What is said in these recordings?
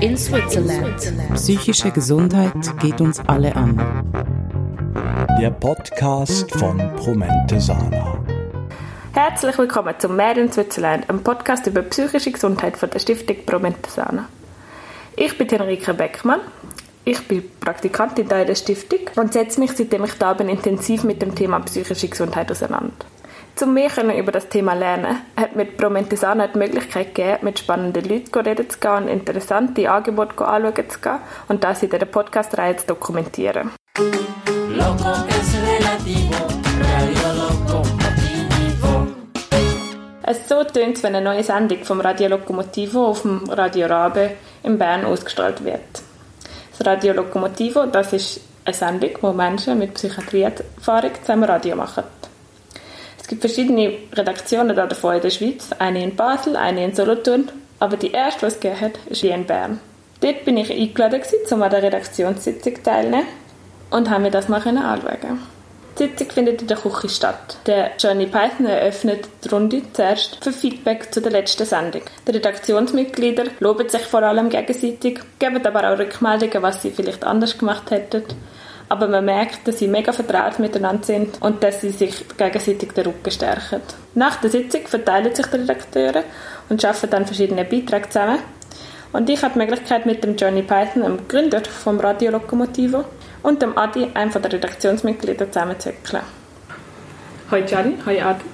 In Switzerland. Psychische Gesundheit geht uns alle an. Der Podcast von Promente Sana. Herzlich willkommen zum Made in Switzerland, einem Podcast über psychische Gesundheit von der Stiftung Promente Sana. Ich bin Henrike Beckmann. Ich bin Praktikantin in der Stiftung und setze mich, seitdem ich da bin, intensiv mit dem Thema psychische Gesundheit auseinander. Um mehr über das Thema lernen, hat mir Promentesana die Möglichkeit gegeben, mit spannenden Leuten reden zu gehen und interessante Angebote anschauen zu gehen und das in dieser Podcast-Reihe zu dokumentieren. Loco es relativo, Radio Locomotivo. Es so tönt wenn eine neue Sendung vom Radio Locomotivo auf dem Radio Rabe in Bern ausgestrahlt wird. Das Radio Locomotivo, das ist eine Sendung, wo Menschen mit Psychiatrieerfahrung zusammen Radio machen. Es gibt verschiedene Redaktionen davon in der Schweiz, eine in Basel, eine in Solothurn, aber die erste, die es hat, ist hier in Bern. Dort bin ich eingeladen, um an der Redaktionssitzung teilzunehmen und habe mir das mal anschauen. Die Sitzung findet in der Küche statt. Der Johnny Python eröffnet die Runde zuerst für Feedback zu der letzten Sendung. Die Redaktionsmitglieder loben sich vor allem gegenseitig, geben aber auch Rückmeldungen, was sie vielleicht anders gemacht hätten aber man merkt, dass sie mega vertraut miteinander sind und dass sie sich gegenseitig den Rücken stärken. Nach der Sitzung verteilen sich die Redakteure und schaffen dann verschiedene Beiträge zusammen. Und ich habe die Möglichkeit, mit dem Johnny Python, dem Gründer vom Radio Locomotivo, und dem Adi, einem der Redaktionsmitglieder, zusammenzuwickeln. Hallo Johnny, hallo Adi.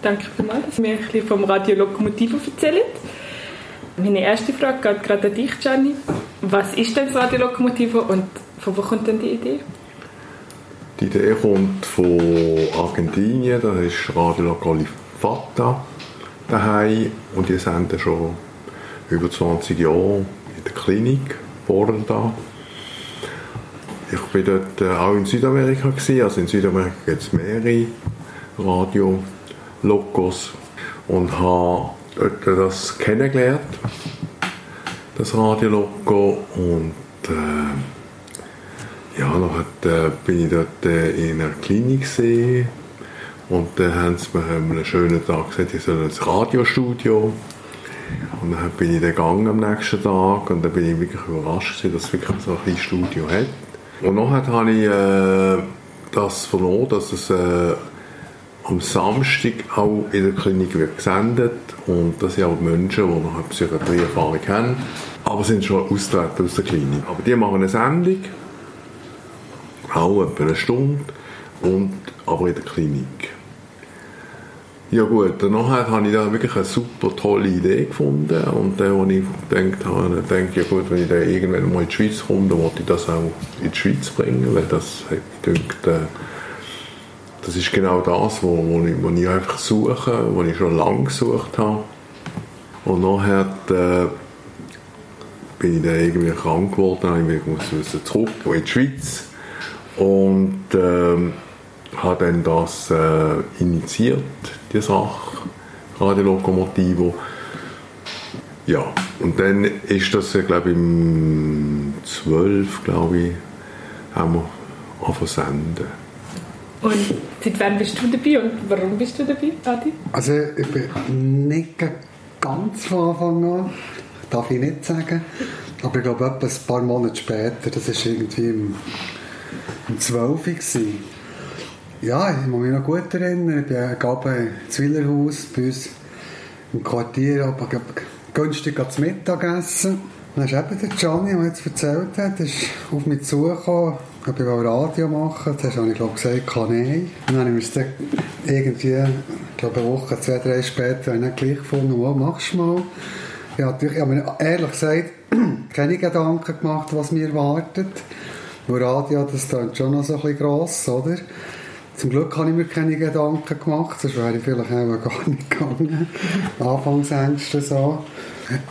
Danke vielmals, dass Sie ein vom Radio Locomotivo erzählen. Meine erste Frage geht gerade an dich, Gianni. Was ist denn das Radio Locomotivo und von wo kommt denn die Idee? Die Idee kommt von Argentinien, das ist Radio Locali Fata daheim und die senden schon über 20 Jahre in der Klinik Borda. Ich war dort äh, auch in Südamerika gewesen. also in Südamerika gibt es mehrere Radio Locos und habe dort das kennengelernt, das Radio Loco und äh, ja, dann äh, bin ich dort äh, in einer Klinik gesehen und dann haben sie mir an einem schönen Tag gesagt, ich soll ins Radiostudio. Und dann bin ich dann gegangen am nächsten Tag und dann bin ich wirklich überrascht dass es wirklich so ein kleines Studio hat. Und nachher habe ich äh, das verloren, dass es äh, am Samstag auch in der Klinik wird gesendet und das sind auch Menschen, die noch eine Psychiatrieerfahrung haben, aber sind schon austreten aus der Klinik. Aber die machen eine Sendung auch etwa eine Stunde, und, aber in der Klinik. Ja gut, danach habe ich da wirklich eine super tolle Idee gefunden und dann, als ich gedacht habe, denke ja gut, wenn ich dann irgendwann mal in die Schweiz komme, dann wollte ich das auch in die Schweiz bringen, weil das gedacht, äh, das ist genau das, wo, wo, ich, wo ich einfach suche, wo ich schon lange gesucht habe. Und nachher äh, bin ich dann irgendwie krank geworden, ich musste zurück in die Schweiz und ähm, habe dann das äh, initiiert, die Sache, Radio Locomotivo. Ja, und dann ist das, glaube ich, im 12, glaube ich, haben wir angefangen senden. Und seit wann bist du dabei und warum bist du dabei, Adi? Also ich bin nicht ganz von Anfang an, darf ich nicht sagen. Aber ich glaube, etwa ein paar Monate später, das ist irgendwie im um 12 Uhr. Ja, ich muss mich noch gut erinnern. Ich gerade im Zwillerhaus bei uns im Quartier, aber günstig zum Mittagessen. Dann ist eben der Gianni, der jetzt erzählt hat, ist auf mich zugekommen, ob ich Radio machen will. Das habe ich glaube gesagt, kann. Und dann habe ich mir irgendwie, ich glaube eine Woche, zwei, drei später, habe ich gleich gefunden, oh, machst du mal. Ich habe, ich habe mir ehrlich gesagt keine Gedanken gemacht, was mir erwartet. Nur Radio, das klingt schon noch so ein bisschen gross, oder? Zum Glück habe ich mir keine Gedanken gemacht, sonst wäre ich vielleicht auch gar nicht gegangen. Anfangsängste so.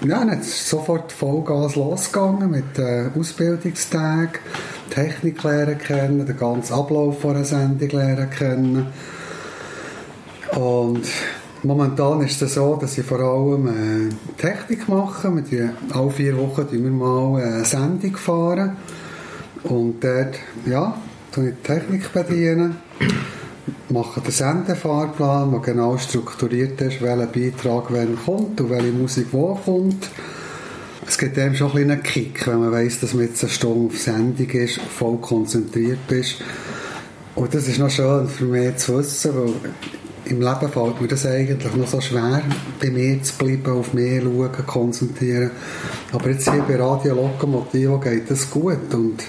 Ja, dann ist sofort Vollgas losgegangen mit äh, Ausbildungstagen, Technik lernen kennen, den ganzen Ablauf einer Sendung lernen kennen. Und momentan ist es so, dass ich vor allem äh, Technik mache. Wir alle vier Wochen wir mal eine Sendung fahren. Und dort, ja, tue ich die Technik bedienen, mache den Sendefahrplan, der genau strukturiert ist, welcher Beitrag wann kommt und welche Musik wo kommt. es gibt einem schon einen Kick, wenn man weiss, dass man jetzt eine Stunde auf Sendung ist, voll konzentriert ist. Und das ist noch schön für mich zu wissen, weil im Leben fällt mir das eigentlich noch so schwer, bei mir zu bleiben, auf mich schauen, konzentrieren. Aber jetzt hier bei Radio Lokomotivo geht das gut und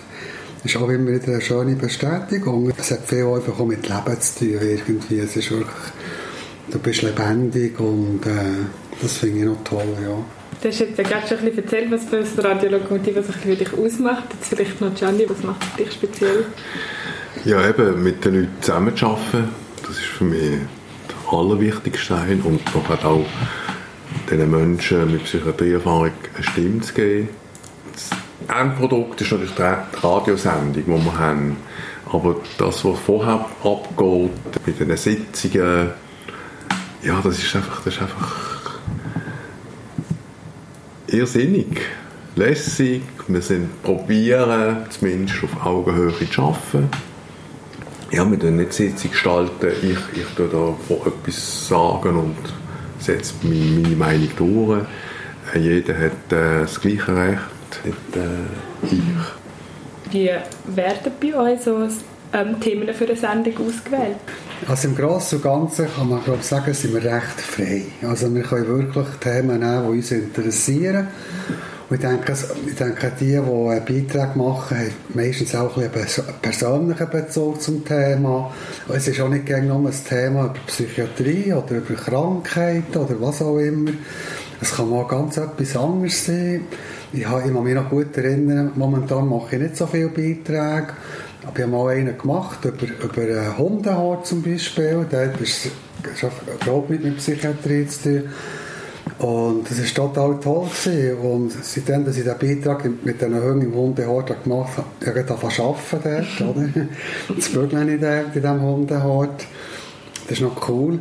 es ist auch immer wieder eine schöne Bestätigung. Es hat viel einfach auch mit Leben zu tun irgendwie. Es ist wirklich, du bist lebendig und äh, das finde ich noch toll, ja. Du hast jetzt gerade schon ein bisschen erzählt, was für das Radio Lokomotive so für dich ausmacht. Jetzt vielleicht noch Gianni, was macht für dich speziell? Ja, eben mit den Leuten zusammenzuarbeiten, das ist für mich allerwichtigste und noch halt auch diesen Menschen mit Psychiatrieerfahrung eine Stimme zu geben. Das Endprodukt ist natürlich die Radiosendung, die wir haben. Aber das, was vorher abgeht, mit den Sitzungen, ja, das ist einfach, das ist einfach irrsinnig, lässig. Wir sind probieren, zumindest auf Augenhöhe zu arbeiten. Ja, wir tun nicht Sitzung gestalten, ich, ich tue da etwas sagen und setze meine Meinung durch. Äh, jeder hat äh, das gleiche Recht, nicht äh, ich. Wie werden bei euch so ähm, Themen für eine Sendung ausgewählt? Also im Großen und Ganzen kann man glaube sagen, sind wir recht frei. Also wir können wirklich Themen nehmen, die uns interessieren. Und ich denke, ich denke die, die einen Beitrag machen, haben meistens auch ein einen persönlichen Bezug zum Thema. Es ist auch nicht nur ein Thema über Psychiatrie oder über Krankheiten oder was auch immer. Es kann mal ganz etwas anderes sein. Ich, kann mich noch gut erinnern, momentan mache ich nicht so viele Beiträge. Aber ich habe mal einen gemacht über, über Hundehaar zum Beispiel. Der hat überhaupt nicht mit Psychiatrie zu tun. Und das war total toll. Gewesen. Und seitdem, dass ich diesen Beitrag mit diesen Hunden im Hundehaar gemacht habe, habe ich arbeiten dort. Oder? Das Bügeln in diesem Hundehort. Das ist noch cool.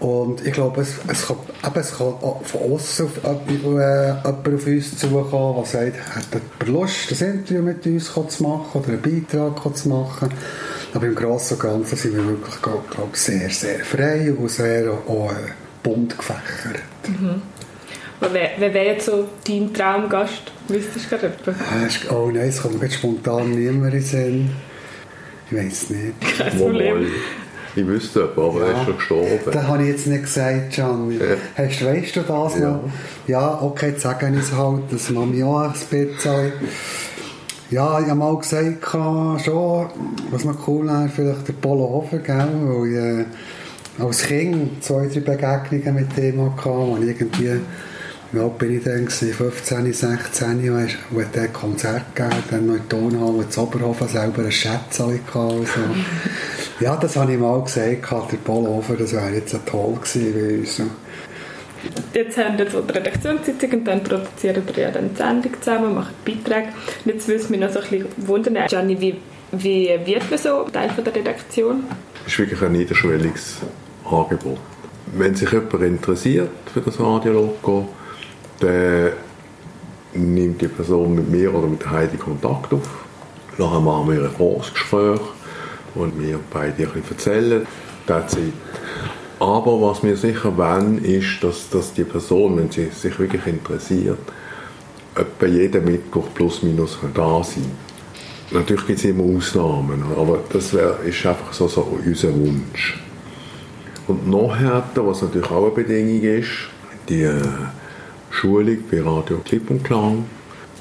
Und ich glaube, es, es, kann, eben, es kann von außen auf, äh, jemand auf uns zukommen, der sagt, hat er Lust, ein Interview mit uns zu machen oder einen Beitrag zu machen. Aber im Großen und Ganzen sind wir wirklich glaub, sehr, sehr frei und sehr auch, äh, bunt gefächert. Mhm. Wer, wer wäre jetzt so dein Traumgast? Wüsstest du gerade jemanden? Äh, oh nein, es kommt mir spontan niemand in den Sinn. Ich weiß nicht. Kein Problem. Ich wüsste aber, aber ja. er ist schon gestorben. Das habe ich jetzt nicht gesagt, Can. Ja. Hast, weißt du das ja. noch? Ja, okay, jetzt sagen ich es halt, das mache ich auch ein bisschen. Ja, ich habe mal gesagt, schon, was noch cool wäre, vielleicht der Polo Hofer, gell? weil äh, als Kind zwei, drei Begegnungen mit dem hatte, wo irgendwie wie alt bin ich dann? 15, 16, weißt, und hat ein Konzert gegeben, dann noch in Tonhalle in Oberhofen selber ein Schätzchen gehabt. So. Ja, das habe ich mal gesagt, der Polhofer, das wäre jetzt toll gewesen. So. Jetzt haben wir so die Redaktionssitzung und dann produzieren wir ja dann die Sendung zusammen, machen Beiträge. Und jetzt würde es mich noch so ein bisschen wundern, Gianni, wie, wie wird man so Teil von der Redaktion? Ist wirklich ein niederschwelliges Angebot. Wenn sich jemand interessiert für das Radiologo, dann nimmt die Person mit mir oder mit Heidi Kontakt auf. Nachher machen wir ein Vorgespräch und wir beide ein erzählen. Aber was wir sicher wollen, ist, dass, dass die Person, wenn sie sich wirklich interessiert, etwa jeden Mittwoch plus minus da sein Natürlich gibt es immer Ausnahmen, aber das wär, ist einfach so, so unser Wunsch. Und nachher, was natürlich auch eine Bedingung ist, die äh, Schulung bei Radio Clip und Klang,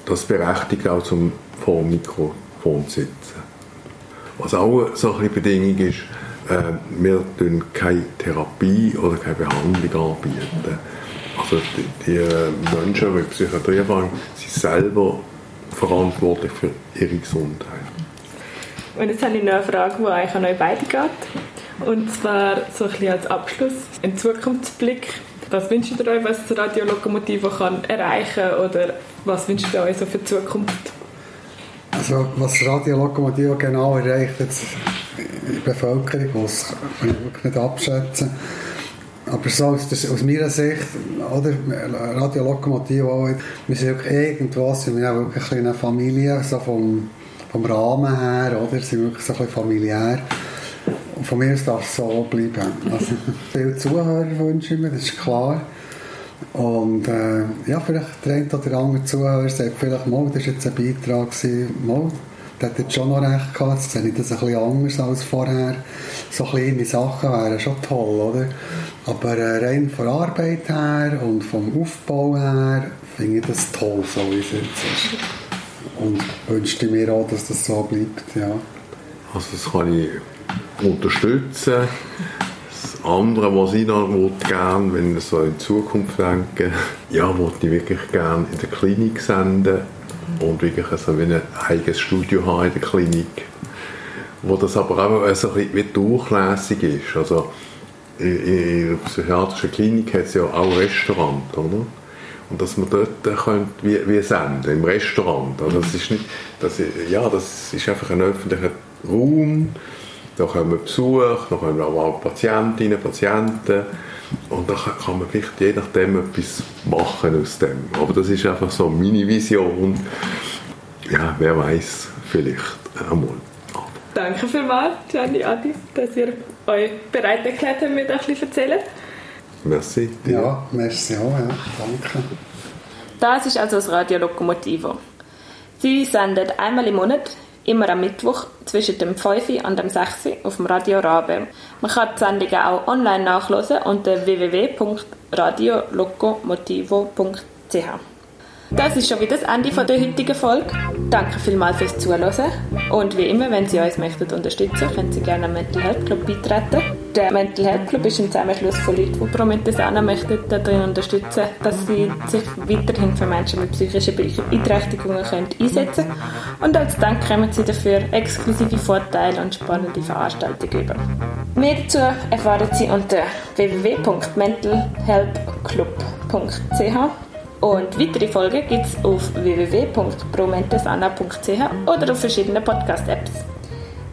das berechtigt auch zum vor dem Mikrofon zu sitzen. Was auch so eine Bedingung ist, äh, wir tun keine Therapie oder keine Behandlung anbieten. Also die, die äh, Menschen mit Psychiatrieerfahrung sind selber verantwortlich für ihre Gesundheit. Und jetzt habe ich noch eine Frage, die eigentlich an euch beide geht. Und zwar so ein bisschen als Abschluss, ein Zukunftsblick. Was wünscht ihr euch, was das Radio Lokomotive kann erreichen oder was wünscht ihr euch so für die Zukunft? Also was Radio Lokomotive genau erreicht jetzt in der Bevölkerung, das kann ich wirklich nicht abschätzen. Aber so aus, das, aus meiner Sicht, oder, Radio Lokomotive, wir sind wirklich irgendwas, wir sind wirklich eine Familie, so vom, vom Rahmen her, oder, sind wirklich so ein bisschen familiär. von mir aus darf es so bleiben. Also, viele Zuhörer wünsche ich mir, das ist klar. Und äh, ja, vielleicht der eine oder andere Zuhörer sagt vielleicht mal, das war jetzt ein Beitrag, mal, der hat schon noch recht gehabt, jetzt sehe ich das ein bisschen anders als vorher. So kleine Sachen wären schon toll, oder? Aber äh, rein von der Arbeit her und vom Aufbau her finde ich das toll, so wie es jetzt ist. Und wünschte mir auch, dass das so bleibt, ja. Also das kann ich unterstützen. Das andere, was ich noch gerne, wenn ich so in die Zukunft denke, ja, wollte ich wirklich gerne in der Klinik senden und wirklich so wie ein eigenes Studio haben in der Klinik, wo das aber auch so ein bisschen wie durchlässig ist. Also in, der psychiatrischen Klinik hat es ja auch Restaurant, oder? Und dass man dort könnt, wie, wie senden, im Restaurant. Also das ist nicht, das, ja, das ist einfach ein öffentlicher Raum, da kommen Besuch, da kommen auch Patientinnen, Patienten und da kann man vielleicht je nachdem etwas machen aus dem. Aber das ist einfach so meine Vision. Ja, wer weiß, vielleicht einmal. Danke vielmals, Gianni Adi, dass ihr euch bereit erklärt habt, mir das ein bisschen zu erzählen. Merci. dir. Ja, merci auch, ja. Danke. Das ist also das Radio Lokomotivo. Sie sendet einmal im Monat, immer am Mittwoch, zwischen dem 5 und dem 6 auf dem Radio Rabe. Man kann die Sendungen auch online nachlesen unter www.radiolokomotivo.ch. Das ist schon wieder das Ende der heutigen Folge. Danke vielmals fürs Zuhören. Und wie immer, wenn Sie uns möchten unterstützen, können Sie gerne am Mental Health Club beitreten. Der Mental Health Club ist ein Zusammenschluss von Leuten, die Prometheusana möchten darin unterstützen, dass sie sich weiterhin für Menschen mit psychischen Beeinträchtigungen können einsetzen können. Und als Dank kommen Sie dafür exklusive Vorteile und spannende Veranstaltungen über. Mehr dazu erfahren Sie unter www.mentalhealthclub.ch und weitere Folgen gibt es auf www.promentesana.ch oder auf verschiedenen Podcast-Apps.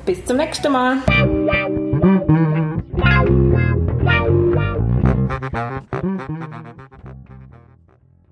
Bis zum nächsten Mal! Mm-hmm.